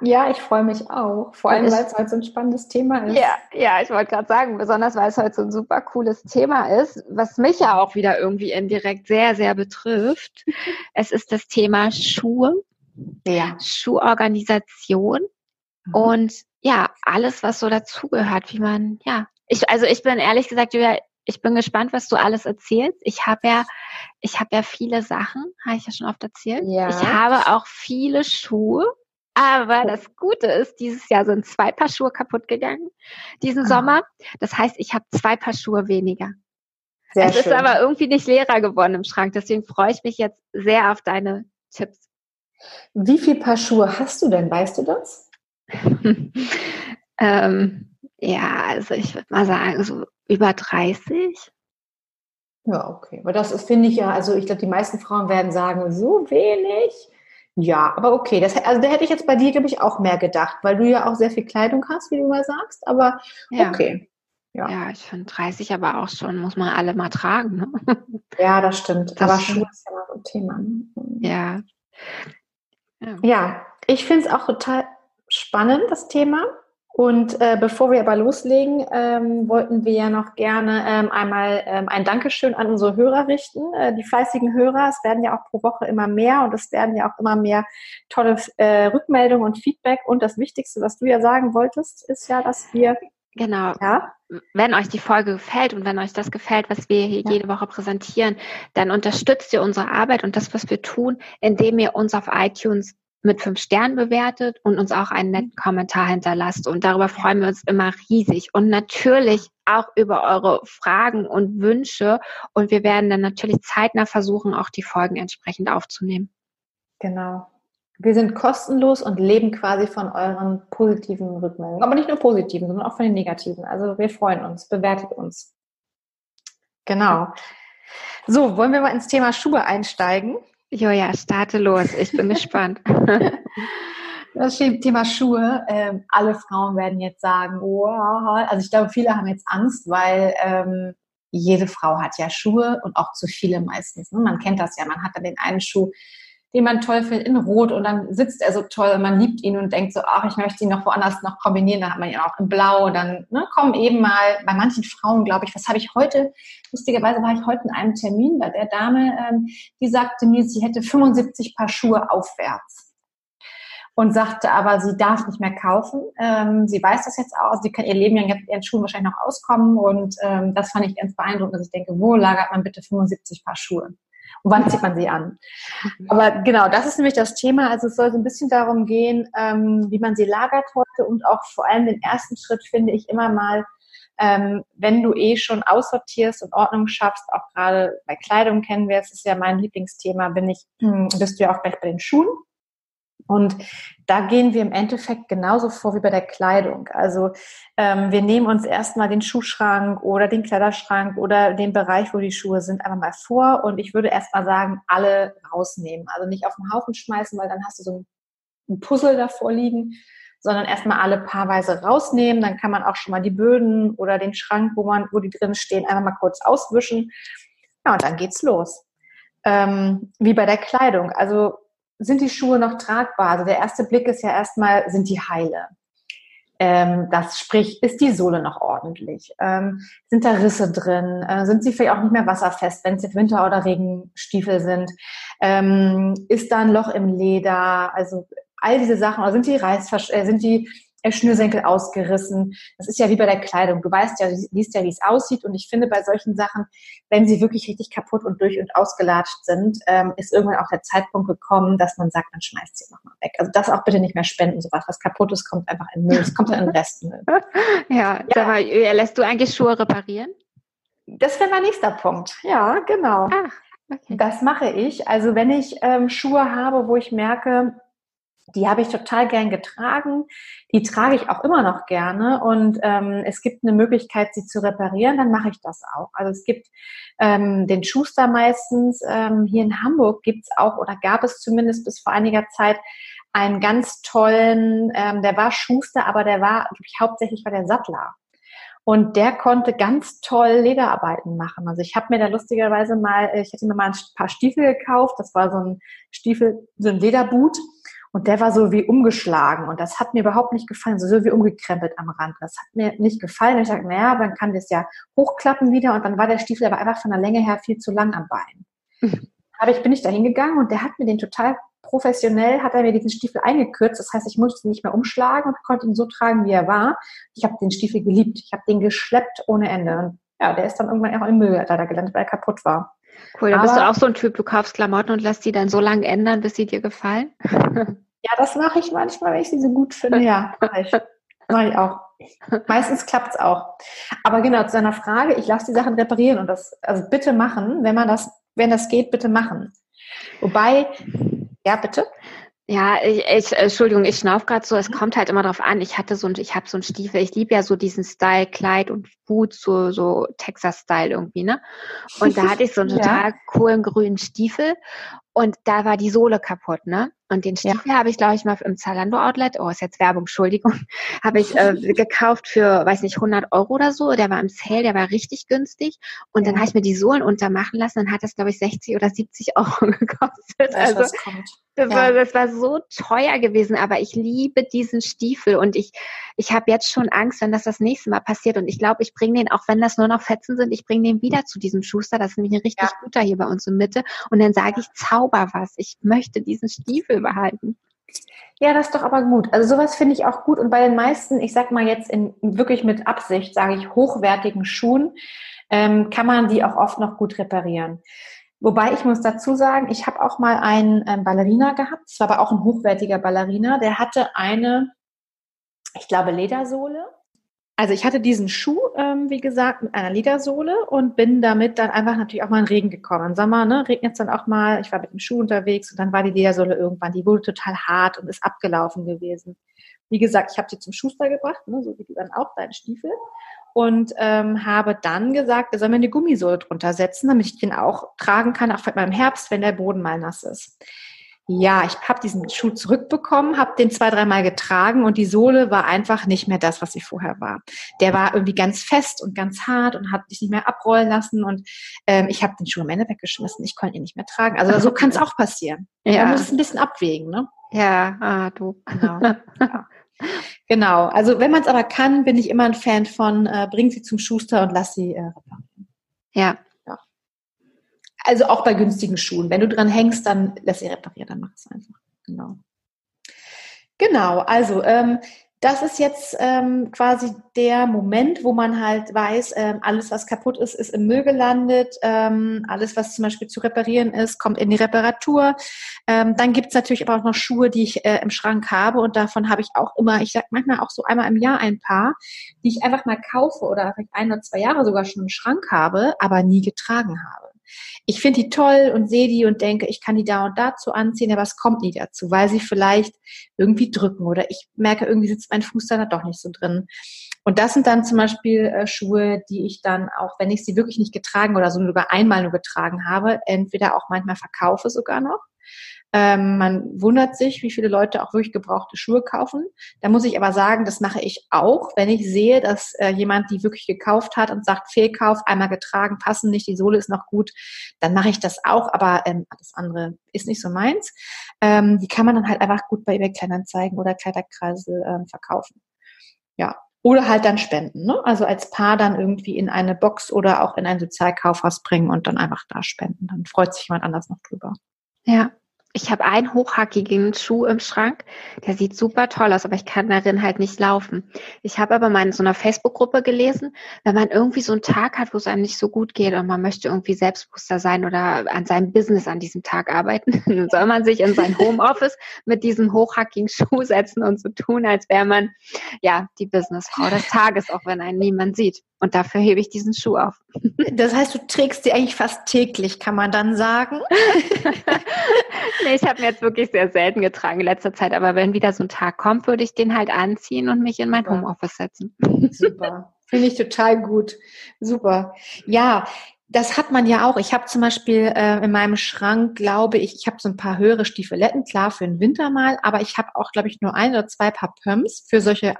Ja, ich freue mich auch. Vor allem, weil es heute so ein spannendes Thema ist. Ja, ja, ich wollte gerade sagen, besonders weil es heute so ein super cooles Thema ist, was mich ja auch wieder irgendwie indirekt sehr, sehr betrifft. es ist das Thema Schuhe, ja. Schuhorganisation mhm. und ja, alles, was so dazugehört, wie man, ja. Ich, also ich bin ehrlich gesagt, Julia, ich bin gespannt, was du alles erzählst. Ich habe ja, ich habe ja viele Sachen, habe ich ja schon oft erzählt. Ja. Ich habe auch viele Schuhe. Aber das Gute ist, dieses Jahr sind zwei Paar Schuhe kaputt gegangen, diesen ah. Sommer. Das heißt, ich habe zwei Paar Schuhe weniger. Sehr es schön. ist aber irgendwie nicht leerer geworden im Schrank. Deswegen freue ich mich jetzt sehr auf deine Tipps. Wie viel Paar Schuhe hast du denn? Weißt du das? ähm, ja, also ich würde mal sagen, so über 30. Ja, okay. Aber das finde ich ja, also ich glaube, die meisten Frauen werden sagen, so wenig. Ja, aber okay. Das, also da hätte ich jetzt bei dir, glaube ich, auch mehr gedacht, weil du ja auch sehr viel Kleidung hast, wie du mal sagst. Aber ja. okay. Ja. ja, ich finde 30 aber auch schon, muss man alle mal tragen. Ne? Ja, das stimmt. Das aber Schuhe ist ja mal so ein Thema. Ne? Ja. Ja, ja ich finde es auch total spannend, das Thema. Und äh, bevor wir aber loslegen, ähm, wollten wir ja noch gerne ähm, einmal ähm, ein Dankeschön an unsere Hörer richten, äh, die fleißigen Hörer. Es werden ja auch pro Woche immer mehr und es werden ja auch immer mehr tolle äh, Rückmeldungen und Feedback. Und das Wichtigste, was du ja sagen wolltest, ist ja, dass wir Genau. Ja? Wenn euch die Folge gefällt und wenn euch das gefällt, was wir hier ja. jede Woche präsentieren, dann unterstützt ihr unsere Arbeit und das, was wir tun, indem ihr uns auf iTunes mit fünf Sternen bewertet und uns auch einen netten Kommentar hinterlasst. Und darüber freuen wir uns immer riesig. Und natürlich auch über eure Fragen und Wünsche. Und wir werden dann natürlich zeitnah versuchen, auch die Folgen entsprechend aufzunehmen. Genau. Wir sind kostenlos und leben quasi von euren positiven Rückmeldungen. Aber nicht nur positiven, sondern auch von den negativen. Also wir freuen uns. Bewertet uns. Genau. So, wollen wir mal ins Thema Schuhe einsteigen? Joja, starte los. Ich bin gespannt. Das Thema Schuhe. Ähm, alle Frauen werden jetzt sagen, wow. Also ich glaube, viele haben jetzt Angst, weil ähm, jede Frau hat ja Schuhe und auch zu viele meistens. Ne? Man kennt das ja. Man hat dann den einen Schuh, den man toll findet, in Rot und dann sitzt er so toll und man liebt ihn und denkt so, ach, ich möchte ihn noch woanders noch kombinieren, dann hat man ihn auch in Blau und dann ne, kommen eben mal, bei manchen Frauen, glaube ich, was habe ich heute, lustigerweise war ich heute in einem Termin bei der Dame, ähm, die sagte mir, sie hätte 75 Paar Schuhe aufwärts und sagte aber, sie darf nicht mehr kaufen. Ähm, sie weiß das jetzt auch, sie kann ihr Leben lang mit ihren Schuhen wahrscheinlich noch auskommen und ähm, das fand ich ganz beeindruckend, dass ich denke, wo lagert man bitte 75 Paar Schuhe? Und wann zieht man sie an? Mhm. Aber genau, das ist nämlich das Thema. Also es soll so ein bisschen darum gehen, ähm, wie man sie lagert heute und auch vor allem den ersten Schritt finde ich immer mal, ähm, wenn du eh schon aussortierst und Ordnung schaffst, auch gerade bei Kleidung kennen wir, es ist ja mein Lieblingsthema, bin ich, hm, bist du ja auch gleich bei den Schuhen. Und da gehen wir im Endeffekt genauso vor wie bei der Kleidung. Also ähm, wir nehmen uns erstmal den Schuhschrank oder den Kleiderschrank oder den Bereich, wo die Schuhe sind, einfach mal vor. Und ich würde erstmal sagen, alle rausnehmen. Also nicht auf den Haufen schmeißen, weil dann hast du so ein Puzzle davor liegen, sondern erstmal alle paarweise rausnehmen. Dann kann man auch schon mal die Böden oder den Schrank, wo man, wo die drin stehen, einfach mal kurz auswischen. Ja, und dann geht's los. Ähm, wie bei der Kleidung. Also sind die Schuhe noch tragbar? Also der erste Blick ist ja erstmal, sind die heile? Ähm, das sprich, ist die Sohle noch ordentlich? Ähm, sind da Risse drin? Äh, sind sie vielleicht auch nicht mehr wasserfest, wenn es jetzt Winter- oder Regenstiefel sind? Ähm, ist da ein Loch im Leder? Also all diese Sachen, oder sind die Reißversch äh, sind die Schnürsenkel ausgerissen. Das ist ja wie bei der Kleidung. Du weißt ja, siehst ja, wie es aussieht. Und ich finde, bei solchen Sachen, wenn sie wirklich richtig kaputt und durch und ausgelatscht sind, ähm, ist irgendwann auch der Zeitpunkt gekommen, dass man sagt, man schmeißt sie nochmal weg. Also das auch bitte nicht mehr spenden. Sowas, was kaputt ist, kommt einfach in Müll. Es kommt dann in Restmüll. ja, ja. Mal, lässt du eigentlich Schuhe reparieren? Das wäre mein nächster Punkt. Ja, genau. Ach, okay. Das mache ich. Also wenn ich ähm, Schuhe habe, wo ich merke, Die habe ich total gern getragen. Die trage ich auch immer noch gerne. Und ähm, es gibt eine Möglichkeit, sie zu reparieren, dann mache ich das auch. Also es gibt ähm, den Schuster meistens. Ähm, hier in Hamburg gibt's auch oder gab es zumindest bis vor einiger Zeit einen ganz tollen, ähm, der war Schuster, aber der war wirklich hauptsächlich war der Sattler. Und der konnte ganz toll Lederarbeiten machen. Also ich habe mir da lustigerweise mal, ich hätte mir mal ein paar Stiefel gekauft. Das war so ein Stiefel, so ein Lederboot. Und der war so wie umgeschlagen. Und das hat mir überhaupt nicht gefallen. So, wie umgekrempelt am Rand. Das hat mir nicht gefallen. Und ich dachte, naja, dann kann das ja hochklappen wieder. Und dann war der Stiefel aber einfach von der Länge her viel zu lang am Bein. Mhm. Aber ich bin nicht dahin gegangen und der hat mir den total professionell hat er mir diesen Stiefel eingekürzt. Das heißt, ich musste ihn nicht mehr umschlagen und konnte ihn so tragen, wie er war. Ich habe den Stiefel geliebt. Ich habe den geschleppt ohne Ende. Und ja, der ist dann irgendwann auch im Müll da gelandet, weil er kaputt war. Cool, da bist du auch so ein Typ, du kaufst Klamotten und lässt die dann so lange ändern, bis sie dir gefallen? ja, das mache ich manchmal, wenn ich sie so gut finde. Ja, mache ich. Mache ich auch. Meistens klappt es auch. Aber genau, zu deiner Frage, ich lasse die Sachen reparieren und das, also bitte machen, wenn man das, wenn das geht, bitte machen. Wobei ja, bitte? Ja, ich, ich Entschuldigung, ich schnauf gerade so, es mhm. kommt halt immer drauf an. Ich hatte so ein, ich habe so ein Stiefel, ich liebe ja so diesen Style, Kleid und Boots, so, so Texas-Style irgendwie, ne? Und da hatte ich so einen total ja. coolen grünen Stiefel und da war die Sohle kaputt, ne? Und den Stiefel ja. habe ich, glaube ich, mal im Zalando Outlet, oh, ist jetzt Werbung, Entschuldigung, habe ich äh, gekauft für, weiß nicht, 100 Euro oder so. Der war im Sale, der war richtig günstig. Und ja. dann habe ich mir die Sohlen untermachen lassen. Dann hat das, glaube ich, 60 oder 70 Euro gekostet. also, das, ja. war, das war so teuer gewesen. Aber ich liebe diesen Stiefel und ich, ich habe jetzt schon Angst, wenn das das nächste Mal passiert. Und ich glaube, ich bringe den, auch wenn das nur noch Fetzen sind, ich bringe den wieder zu diesem Schuster. Das ist nämlich ein richtig guter hier bei uns in Mitte. Und dann sage ich, zauber was. Ich möchte diesen Stiefel Gefühl behalten. Ja, das ist doch aber gut. Also sowas finde ich auch gut. Und bei den meisten, ich sag mal jetzt in wirklich mit Absicht, sage ich, hochwertigen Schuhen, ähm, kann man die auch oft noch gut reparieren. Wobei ich muss dazu sagen, ich habe auch mal einen ähm, Ballerina gehabt. Es war aber auch ein hochwertiger Ballerina. Der hatte eine, ich glaube, Ledersohle. Also ich hatte diesen Schuh, ähm, wie gesagt, mit einer Ledersohle und bin damit dann einfach natürlich auch mal in Regen gekommen. Im Sommer ne, regnet es dann auch mal. Ich war mit dem Schuh unterwegs und dann war die Ledersohle irgendwann, die wurde total hart und ist abgelaufen gewesen. Wie gesagt, ich habe sie zum Schuster gebracht, ne, so wie du dann auch, deinen Stiefel. Und ähm, habe dann gesagt, er soll mir eine Gummisohle drunter setzen, damit ich den auch tragen kann, auch mal im Herbst, wenn der Boden mal nass ist. Ja, ich habe diesen Schuh zurückbekommen, habe den zwei, dreimal getragen und die Sohle war einfach nicht mehr das, was sie vorher war. Der war irgendwie ganz fest und ganz hart und hat sich nicht mehr abrollen lassen und ähm, ich habe den Schuh am Ende weggeschmissen. Ich konnte ihn nicht mehr tragen. Also so kann es auch passieren. Ja. Man muss es ein bisschen abwägen, ne? Ja, ah, du. Genau. ja. Genau. Also wenn man es aber kann, bin ich immer ein Fan von, äh, bring sie zum Schuster und lass sie äh, reparieren. Ja, also auch bei günstigen Schuhen. Wenn du dran hängst, dann lass sie reparieren, dann mach es einfach. Genau. Genau, also ähm, das ist jetzt ähm, quasi der Moment, wo man halt weiß, ähm, alles, was kaputt ist, ist im Müll gelandet. Ähm, alles, was zum Beispiel zu reparieren ist, kommt in die Reparatur. Ähm, dann gibt's natürlich aber auch noch Schuhe, die ich äh, im Schrank habe und davon habe ich auch immer, ich sag manchmal auch so einmal im Jahr ein paar, die ich einfach mal kaufe oder vielleicht ein oder zwei Jahre sogar schon im Schrank habe, aber nie getragen habe ich finde die toll und sehe die und denke, ich kann die da und dazu anziehen, aber es kommt nie dazu, weil sie vielleicht irgendwie drücken oder ich merke, irgendwie sitzt mein Fuß da doch nicht so drin. Und das sind dann zum Beispiel äh, Schuhe, die ich dann auch, wenn ich sie wirklich nicht getragen oder so sogar einmal nur getragen habe, entweder auch manchmal verkaufe sogar noch ähm, man wundert sich, wie viele Leute auch wirklich gebrauchte Schuhe kaufen. Da muss ich aber sagen, das mache ich auch, wenn ich sehe, dass äh, jemand die wirklich gekauft hat und sagt, Fehlkauf, einmal getragen, passen nicht, die Sohle ist noch gut, dann mache ich das auch, aber ähm, das andere ist nicht so meins. Ähm, die kann man dann halt einfach gut bei eBay Kleinanzeigen oder Kleiderkreisel ähm, verkaufen. Ja, oder halt dann spenden. Ne? Also als Paar dann irgendwie in eine Box oder auch in ein Sozialkaufhaus bringen und dann einfach da spenden. Dann freut sich jemand anders noch drüber. Ja, ich habe einen hochhackigen Schuh im Schrank, der sieht super toll aus, aber ich kann darin halt nicht laufen. Ich habe aber mal in so einer Facebook-Gruppe gelesen, wenn man irgendwie so einen Tag hat, wo es einem nicht so gut geht und man möchte irgendwie selbstbewusster sein oder an seinem Business an diesem Tag arbeiten, dann soll man sich in sein Homeoffice mit diesem hochhackigen Schuh setzen und so tun, als wäre man ja die Businessfrau des Tages, auch wenn einen niemand sieht. Und dafür hebe ich diesen Schuh auf. Das heißt, du trägst die eigentlich fast täglich, kann man dann sagen? nee, ich habe mir jetzt wirklich sehr selten getragen in letzter Zeit. Aber wenn wieder so ein Tag kommt, würde ich den halt anziehen und mich in mein Homeoffice setzen. Super. Finde ich total gut. Super. Ja, das hat man ja auch. Ich habe zum Beispiel äh, in meinem Schrank, glaube ich, ich habe so ein paar höhere Stiefeletten, klar für den Winter mal, aber ich habe auch, glaube ich, nur ein oder zwei Paar Pumps für solche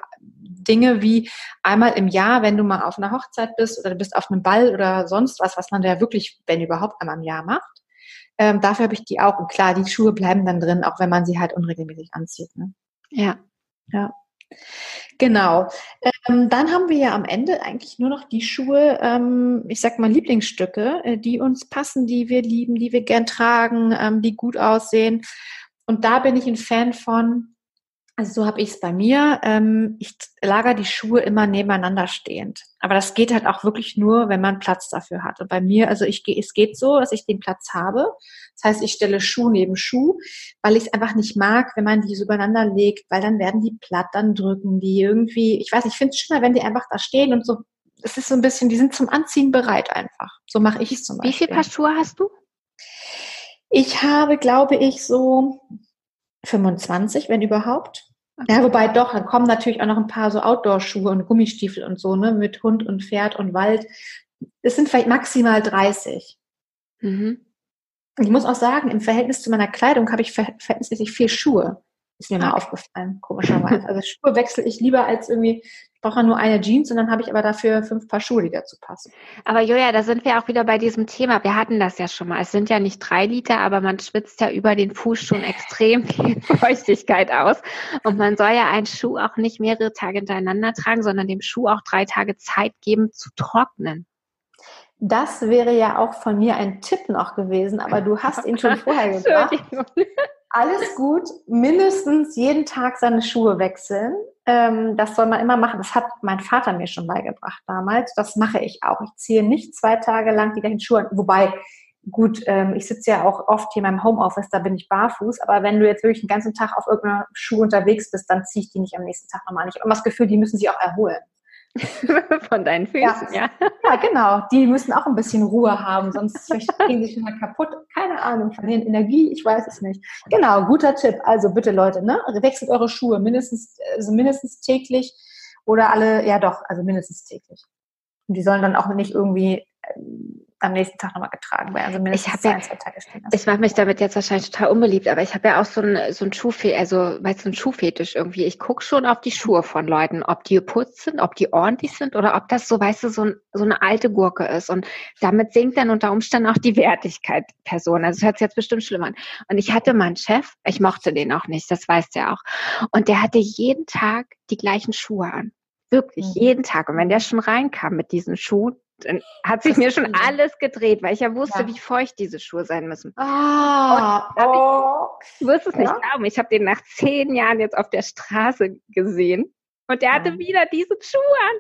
Dinge wie einmal im Jahr, wenn du mal auf einer Hochzeit bist oder du bist auf einem Ball oder sonst was, was man ja wirklich, wenn überhaupt, einmal im Jahr macht. Ähm, dafür habe ich die auch. Und klar, die Schuhe bleiben dann drin, auch wenn man sie halt unregelmäßig anzieht. Ne? Ja. Ja. Genau. Ähm, dann haben wir ja am Ende eigentlich nur noch die Schuhe, ähm, ich sag mal Lieblingsstücke, äh, die uns passen, die wir lieben, die wir gern tragen, ähm, die gut aussehen. Und da bin ich ein Fan von, also so habe ich es bei mir. Ähm, ich lager die Schuhe immer nebeneinander stehend. Aber das geht halt auch wirklich nur, wenn man Platz dafür hat. Und bei mir, also ich gehe, es geht so, dass ich den Platz habe. Das heißt, ich stelle Schuh neben Schuh, weil ich es einfach nicht mag, wenn man die so übereinander legt, weil dann werden die platt, dann drücken die irgendwie. Ich weiß, ich finde es schöner, wenn die einfach da stehen und so. Es ist so ein bisschen, die sind zum Anziehen bereit einfach. So mache ich es zum Beispiel. Wie viele Paar Schuhe hast du? Ich habe, glaube ich, so 25, wenn überhaupt. Ja, wobei doch, dann kommen natürlich auch noch ein paar so Outdoor-Schuhe und Gummistiefel und so, ne, mit Hund und Pferd und Wald. Es sind vielleicht maximal 30. Mhm. Ich muss auch sagen, im Verhältnis zu meiner Kleidung habe ich verhältnismäßig viel Schuhe. Ist mir mal aufgefallen, komischerweise. Also Schuhe wechsle ich lieber als irgendwie, ich brauche nur eine Jeans und dann habe ich aber dafür fünf Paar Schuhe, die dazu passen. Aber Julia, da sind wir auch wieder bei diesem Thema. Wir hatten das ja schon mal. Es sind ja nicht drei Liter, aber man schwitzt ja über den Fuß schon extrem viel Feuchtigkeit aus. Und man soll ja einen Schuh auch nicht mehrere Tage hintereinander tragen, sondern dem Schuh auch drei Tage Zeit geben zu trocknen. Das wäre ja auch von mir ein Tipp noch gewesen, aber du hast ihn schon vorher gebracht. Alles gut, mindestens jeden Tag seine Schuhe wechseln. Ähm, das soll man immer machen. Das hat mein Vater mir schon beigebracht damals. Das mache ich auch. Ich ziehe nicht zwei Tage lang die gleichen Schuhe an. Wobei, gut, ähm, ich sitze ja auch oft hier in meinem Homeoffice, da bin ich barfuß. Aber wenn du jetzt wirklich den ganzen Tag auf irgendeiner Schuhe unterwegs bist, dann ziehe ich die nicht am nächsten Tag nochmal. Ich habe immer das Gefühl, die müssen sich auch erholen. Von deinen Füßen, ja. ja. Ja, genau. Die müssen auch ein bisschen Ruhe haben, sonst gehen sie schon mal kaputt. Keine Ahnung, verlieren Energie, ich weiß es nicht. Genau, guter Tipp. Also bitte Leute, ne? Wechselt eure Schuhe mindestens, also mindestens täglich oder alle, ja doch, also mindestens täglich. Und die sollen dann auch nicht irgendwie ähm, am nächsten Tag nochmal getragen werden. Also mindestens ich ein, zwei Tage stehen. Ich mache mich damit jetzt wahrscheinlich total unbeliebt, aber ich habe ja auch so ein, so ein Schuhfetisch, also weißt du, ein Schuhfetisch irgendwie. Ich gucke schon auf die Schuhe von Leuten, ob die geputzt sind, ob die ordentlich sind oder ob das so, weißt du, so, ein, so eine alte Gurke ist. Und damit sinkt dann unter Umständen auch die Wertigkeit Person. Also es hört sich jetzt bestimmt schlimm an. Und ich hatte meinen Chef, ich mochte den auch nicht, das weißt du ja auch. Und der hatte jeden Tag die gleichen Schuhe an. Wirklich, mhm. jeden Tag. Und wenn der schon reinkam mit diesen Schuhen, dann hat sich mir schon alles gedreht, weil ich ja wusste, ja. wie feucht diese Schuhe sein müssen. Ah, oh. ich, du wirst es nicht glauben, ich habe den nach zehn Jahren jetzt auf der Straße gesehen und der hatte wieder diese Schuhe an.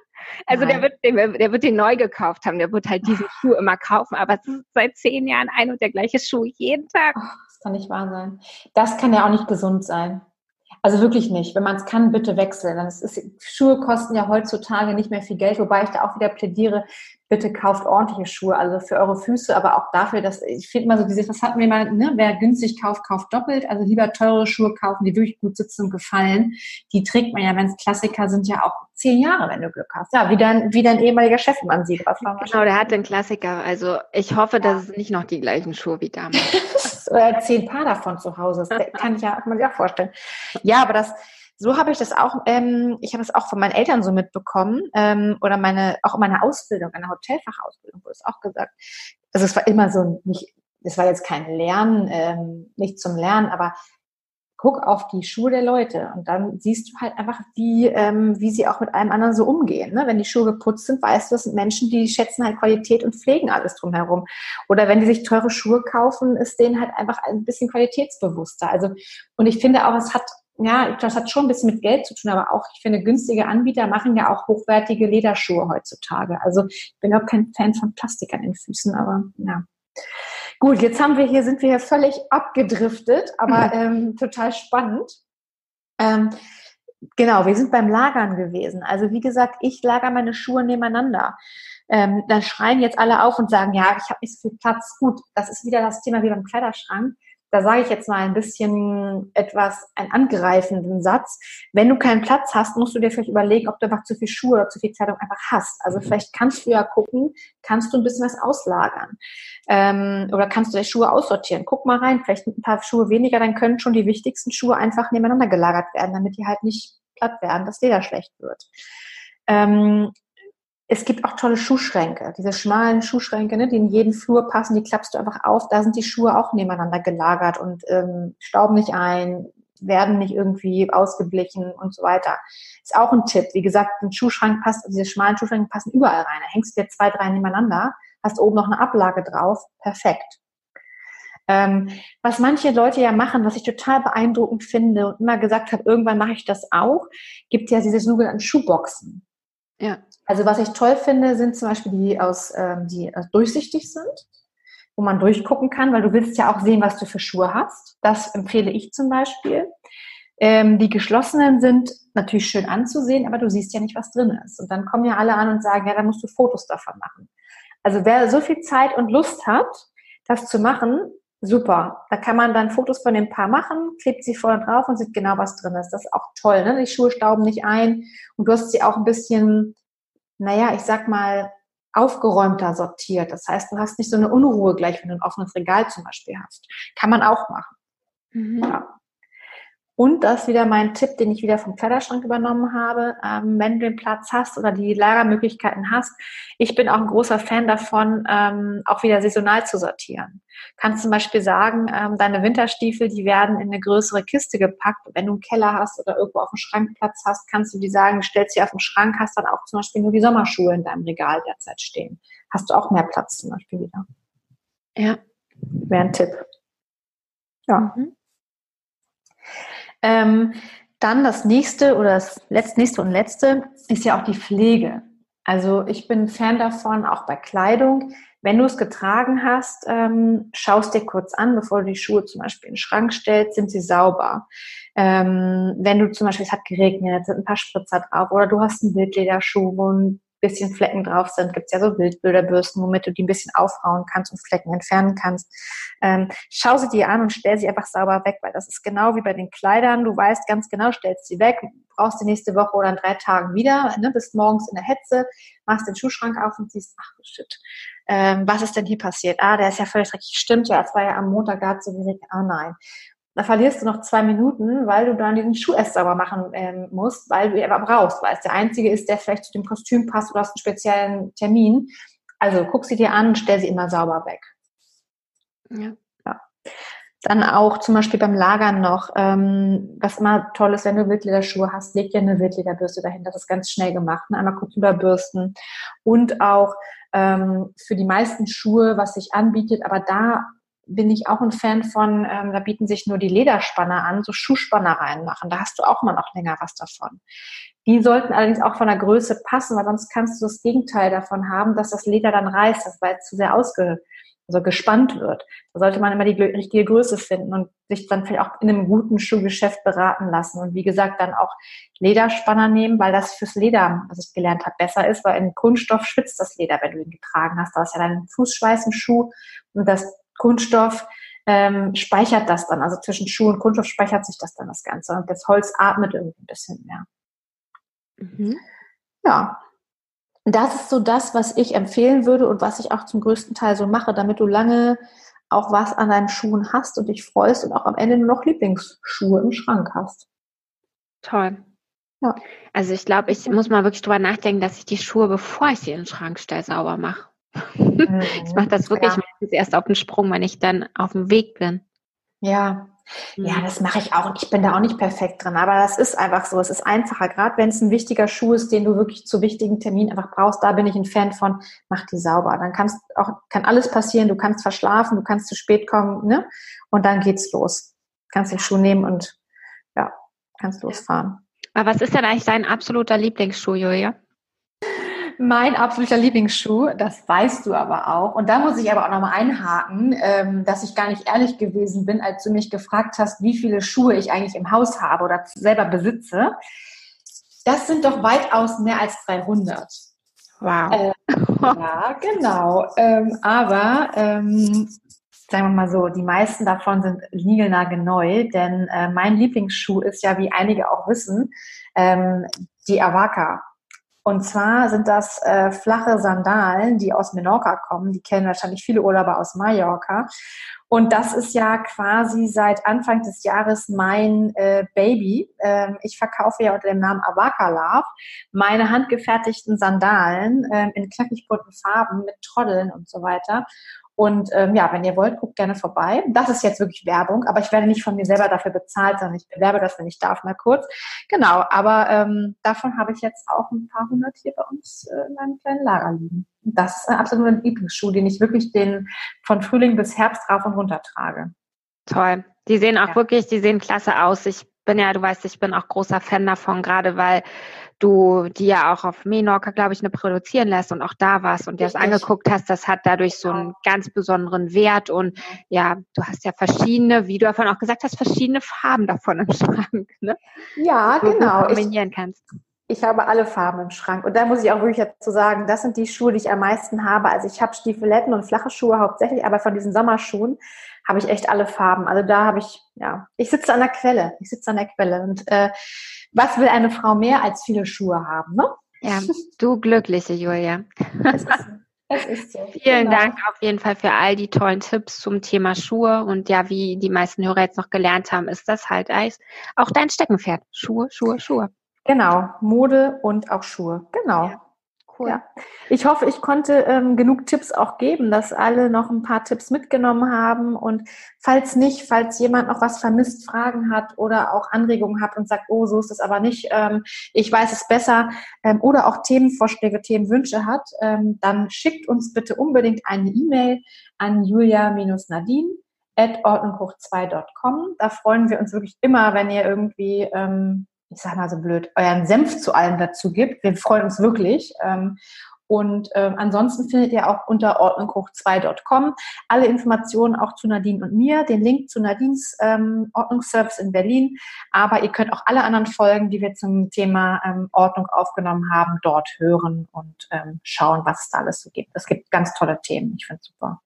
Also der wird, der, der, wird den neu gekauft haben, der wird halt diesen Schuh immer kaufen, aber es ist seit zehn Jahren ein und der gleiche Schuh jeden Tag. das kann nicht wahr sein. Das kann ja auch nicht gesund sein. Also wirklich nicht. Wenn man es kann, bitte wechseln. Das ist, Schuhe kosten ja heutzutage nicht mehr viel Geld, wobei ich da auch wieder plädiere, bitte kauft ordentliche Schuhe, also für eure Füße, aber auch dafür, dass ich finde mal so dieses, was hatten wir mal, ne, wer günstig kauft, kauft doppelt, also lieber teure Schuhe kaufen, die wirklich gut sitzen und gefallen. Die trägt man ja, wenn es Klassiker sind, ja auch zehn Jahre, wenn du Glück hast. Ja, wie dein, wie dein ehemaliger Chefmann sieht. Genau, der hat den Klassiker. Also ich hoffe, dass es nicht noch die gleichen Schuhe wie damals. Oder zehn Paar davon zu Hause. Das kann ich ja, kann man sich auch vorstellen. Ja, aber das, so habe ich das auch, ähm, ich habe das auch von meinen Eltern so mitbekommen ähm, oder meine, auch in meiner Ausbildung, in der Hotelfachausbildung wurde es auch gesagt. Also es war immer so nicht, es war jetzt kein Lernen, ähm, nicht zum Lernen, aber guck auf die Schuhe der Leute und dann siehst du halt einfach, wie, ähm, wie sie auch mit einem anderen so umgehen. Ne? Wenn die Schuhe geputzt sind, weißt du, das sind Menschen, die schätzen halt Qualität und pflegen alles drumherum. Oder wenn die sich teure Schuhe kaufen, ist denen halt einfach ein bisschen qualitätsbewusster. Also, und ich finde auch, es hat ja, das hat schon ein bisschen mit Geld zu tun, aber auch, ich finde, günstige Anbieter machen ja auch hochwertige Lederschuhe heutzutage. Also ich bin auch kein Fan von Plastik an den Füßen, aber ja. Gut, jetzt haben wir hier, sind wir hier völlig abgedriftet, aber mhm. ähm, total spannend. Ähm, genau, wir sind beim Lagern gewesen. Also wie gesagt, ich lager meine Schuhe nebeneinander. Ähm, dann schreien jetzt alle auf und sagen, ja, ich habe nicht so viel Platz. Gut, das ist wieder das Thema wie beim Kleiderschrank da sage ich jetzt mal ein bisschen etwas, einen angreifenden Satz. Wenn du keinen Platz hast, musst du dir vielleicht überlegen, ob du einfach zu viel Schuhe oder zu viel Kleidung einfach hast. Also vielleicht kannst du ja gucken, kannst du ein bisschen was auslagern. Ähm, oder kannst du die Schuhe aussortieren. Guck mal rein, vielleicht ein paar Schuhe weniger, dann können schon die wichtigsten Schuhe einfach nebeneinander gelagert werden, damit die halt nicht platt werden, dass Leder schlecht wird. Ähm, es gibt auch tolle Schuhschränke, diese schmalen Schuhschränke, ne, die in jeden Flur passen, die klappst du einfach auf. Da sind die Schuhe auch nebeneinander gelagert und ähm, stauben nicht ein, werden nicht irgendwie ausgeblichen und so weiter. Ist auch ein Tipp. Wie gesagt, ein Schuhschrank passt, diese schmalen Schuhschränke passen überall rein. Da hängst du dir zwei, drei nebeneinander, hast oben noch eine Ablage drauf, perfekt. Ähm, was manche Leute ja machen, was ich total beeindruckend finde und immer gesagt habe, irgendwann mache ich das auch, gibt ja diese sogenannten Schuhboxen. Ja. Also was ich toll finde, sind zum Beispiel die aus, ähm, die äh, durchsichtig sind, wo man durchgucken kann, weil du willst ja auch sehen, was du für Schuhe hast. Das empfehle ich zum Beispiel. Ähm, die geschlossenen sind natürlich schön anzusehen, aber du siehst ja nicht, was drin ist. Und dann kommen ja alle an und sagen, ja, da musst du Fotos davon machen. Also wer so viel Zeit und Lust hat, das zu machen, super. Da kann man dann Fotos von dem Paar machen, klebt sie vorne drauf und sieht genau, was drin ist. Das ist auch toll. Ne? Die Schuhe stauben nicht ein und du hast sie auch ein bisschen naja, ich sag mal, aufgeräumter sortiert. Das heißt, du hast nicht so eine Unruhe gleich, wenn du ein offenes Regal zum Beispiel hast. Kann man auch machen. Mhm. Ja. Und das ist wieder mein Tipp, den ich wieder vom Kleiderschrank übernommen habe. Ähm, wenn du den Platz hast oder die Lagermöglichkeiten hast, ich bin auch ein großer Fan davon, ähm, auch wieder saisonal zu sortieren. Kannst zum Beispiel sagen, ähm, deine Winterstiefel, die werden in eine größere Kiste gepackt. Wenn du einen Keller hast oder irgendwo auf dem Schrank Platz hast, kannst du die sagen, stellst sie auf den Schrank, hast dann auch zum Beispiel nur die Sommerschuhe in deinem Regal derzeit stehen. Hast du auch mehr Platz zum Beispiel wieder. Ja. Wäre ein Tipp. Ja. Mhm. Ähm, dann das nächste oder das letzte, und letzte ist ja auch die Pflege. Also ich bin Fan davon, auch bei Kleidung. Wenn du es getragen hast, ähm, schaust dir kurz an, bevor du die Schuhe zum Beispiel in den Schrank stellst, sind sie sauber. Ähm, wenn du zum Beispiel, es hat geregnet, sind ein paar Spritzer drauf oder du hast einen Wildlederschuh, ein bisschen Flecken drauf sind, gibt es ja so Wildbilderbürsten, womit du die ein bisschen aufrauen kannst und Flecken entfernen kannst. Ähm, schau sie dir an und stell sie einfach sauber weg, weil das ist genau wie bei den Kleidern. Du weißt ganz genau, stellst sie weg, brauchst die nächste Woche oder in drei Tagen wieder, ne, bist morgens in der Hetze, machst den Schuhschrank auf und siehst, ach shit, ähm, was ist denn hier passiert? Ah, der ist ja völlig dreckig. Stimmt ja, es war ja am Montag gerade so wenig. Ah nein. Da verlierst du noch zwei Minuten, weil du dann diesen Schuh erst sauber machen ähm, musst, weil du ihn aber brauchst, weil es der einzige ist, der vielleicht zu dem Kostüm passt oder hast einen speziellen Termin. Also guck sie dir an und stell sie immer sauber weg. Ja. ja. Dann auch zum Beispiel beim Lagern noch, ähm, was immer toll ist, wenn du Wildlederschuhe hast, leg dir eine Wildlederbürste dahinter. Das ist ganz schnell gemacht. Ne? Einmal kurz überbürsten. Und auch ähm, für die meisten Schuhe, was sich anbietet, aber da bin ich auch ein Fan von, ähm, da bieten sich nur die Lederspanner an, so Schuhspanner reinmachen. Da hast du auch immer noch länger was davon. Die sollten allerdings auch von der Größe passen, weil sonst kannst du das Gegenteil davon haben, dass das Leder dann reißt, weil es zu sehr ausge, also gespannt wird. Da sollte man immer die richtige Größe finden und sich dann vielleicht auch in einem guten Schuhgeschäft beraten lassen. Und wie gesagt, dann auch Lederspanner nehmen, weil das fürs Leder, was ich gelernt habe, besser ist, weil in Kunststoff schwitzt das Leder, wenn du ihn getragen hast. Da ist ja dein Fußschweiß im Schuh und das Kunststoff ähm, speichert das dann. Also zwischen Schuh und Kunststoff speichert sich das dann das Ganze. Und das Holz atmet irgendwie ein bisschen mehr. Mhm. Ja. Das ist so das, was ich empfehlen würde und was ich auch zum größten Teil so mache, damit du lange auch was an deinen Schuhen hast und dich freust und auch am Ende nur noch Lieblingsschuhe im Schrank hast. Toll. Ja. Also ich glaube, ich muss mal wirklich drüber nachdenken, dass ich die Schuhe, bevor ich sie in den Schrank stelle, sauber mache. Mhm. ich mache das wirklich ja. Erst auf den Sprung, wenn ich dann auf dem Weg bin. Ja, ja, mhm. das mache ich auch. Und ich bin da auch nicht perfekt drin. Aber das ist einfach so. Es ist einfacher. Gerade wenn es ein wichtiger Schuh ist, den du wirklich zu wichtigen Terminen einfach brauchst, da bin ich ein Fan von, mach die sauber. Dann kannst auch, kann alles passieren. Du kannst verschlafen, du kannst zu spät kommen, ne? Und dann geht's los. Kannst den Schuh nehmen und, ja, kannst losfahren. Aber was ist denn eigentlich dein absoluter Lieblingsschuh, Julia? Mein absoluter Lieblingsschuh, das weißt du aber auch. Und da muss ich aber auch nochmal einhaken, ähm, dass ich gar nicht ehrlich gewesen bin, als du mich gefragt hast, wie viele Schuhe ich eigentlich im Haus habe oder selber besitze. Das sind doch weitaus mehr als 300. Wow. Äh, ja, genau. Ähm, aber ähm, sagen wir mal so, die meisten davon sind niegelnagelneu, denn äh, mein Lieblingsschuh ist ja, wie einige auch wissen, ähm, die Avaka. Und zwar sind das äh, flache Sandalen, die aus Menorca kommen. Die kennen wahrscheinlich viele Urlauber aus Mallorca. Und das ist ja quasi seit Anfang des Jahres mein äh, Baby. Ähm, ich verkaufe ja unter dem Namen Avaka Love meine handgefertigten Sandalen ähm, in knackig bunten Farben mit Troddeln und so weiter. Und ähm, ja, wenn ihr wollt, guckt gerne vorbei. Das ist jetzt wirklich Werbung, aber ich werde nicht von mir selber dafür bezahlt, sondern ich bewerbe das, wenn ich darf, mal kurz. Genau, aber ähm, davon habe ich jetzt auch ein paar hundert hier bei uns äh, in meinem kleinen Lager liegen. Das ist absolut ein Lieblingsschuh, den ich wirklich den von Frühling bis Herbst rauf und runter trage. Toll. Die sehen auch ja. wirklich, die sehen klasse aus. Ich bin ja, du weißt, ich bin auch großer Fan davon, gerade weil du die ja auch auf Menorca, glaube ich, eine produzieren lässt und auch da warst und dir das angeguckt hast, das hat dadurch so einen ganz besonderen Wert und ja, du hast ja verschiedene, wie du davon auch gesagt hast, verschiedene Farben davon im Schrank, ne? Ja, genau. Du kombinieren kannst. Ich habe alle Farben im Schrank. Und da muss ich auch wirklich dazu sagen, das sind die Schuhe, die ich am meisten habe. Also ich habe Stiefeletten und flache Schuhe hauptsächlich, aber von diesen Sommerschuhen habe ich echt alle Farben. Also da habe ich, ja, ich sitze an der Quelle. Ich sitze an der Quelle. Und äh, was will eine Frau mehr als viele Schuhe haben, ne? Ja, du glückliche Julia. Ist, es ist so. Vielen genau. Dank auf jeden Fall für all die tollen Tipps zum Thema Schuhe. Und ja, wie die meisten Hörer jetzt noch gelernt haben, ist das halt auch dein Steckenpferd. Schuhe, Schuhe, Schuhe. Genau, Mode und auch Schuhe. Genau. Ja, cool. Ja. Ich hoffe, ich konnte ähm, genug Tipps auch geben, dass alle noch ein paar Tipps mitgenommen haben. Und falls nicht, falls jemand noch was vermisst, Fragen hat oder auch Anregungen hat und sagt, oh, so ist es aber nicht, ähm, ich weiß es besser ähm, oder auch Themenvorschläge, Themenwünsche hat, ähm, dann schickt uns bitte unbedingt eine E-Mail an julia-nadine at ordnunghoch2.com. Da freuen wir uns wirklich immer, wenn ihr irgendwie ähm, ich sag mal so blöd, euren Senf zu allem dazu gibt. Wir freuen uns wirklich. Ähm, und äh, ansonsten findet ihr auch unter ordnunghoch2.com alle Informationen auch zu Nadine und mir, den Link zu Nadines ähm, Ordnungsservice in Berlin. Aber ihr könnt auch alle anderen Folgen, die wir zum Thema ähm, Ordnung aufgenommen haben, dort hören und ähm, schauen, was es da alles so gibt. Es gibt ganz tolle Themen. Ich finde es super.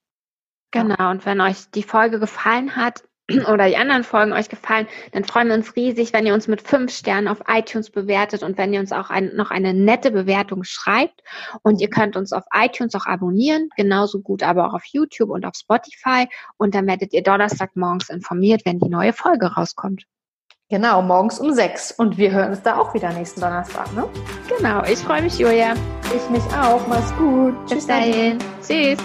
Genau, und wenn euch die Folge gefallen hat, oder die anderen Folgen euch gefallen, dann freuen wir uns riesig, wenn ihr uns mit fünf Sternen auf iTunes bewertet und wenn ihr uns auch ein, noch eine nette Bewertung schreibt. Und ihr könnt uns auf iTunes auch abonnieren, genauso gut aber auch auf YouTube und auf Spotify. Und dann werdet ihr Donnerstagmorgens informiert, wenn die neue Folge rauskommt. Genau, morgens um sechs. Und wir hören uns da auch wieder nächsten Donnerstag, ne? Genau, ich freue mich, Julia. Ich mich auch. Mach's gut. Bis Tschüss dahin. Tschüss.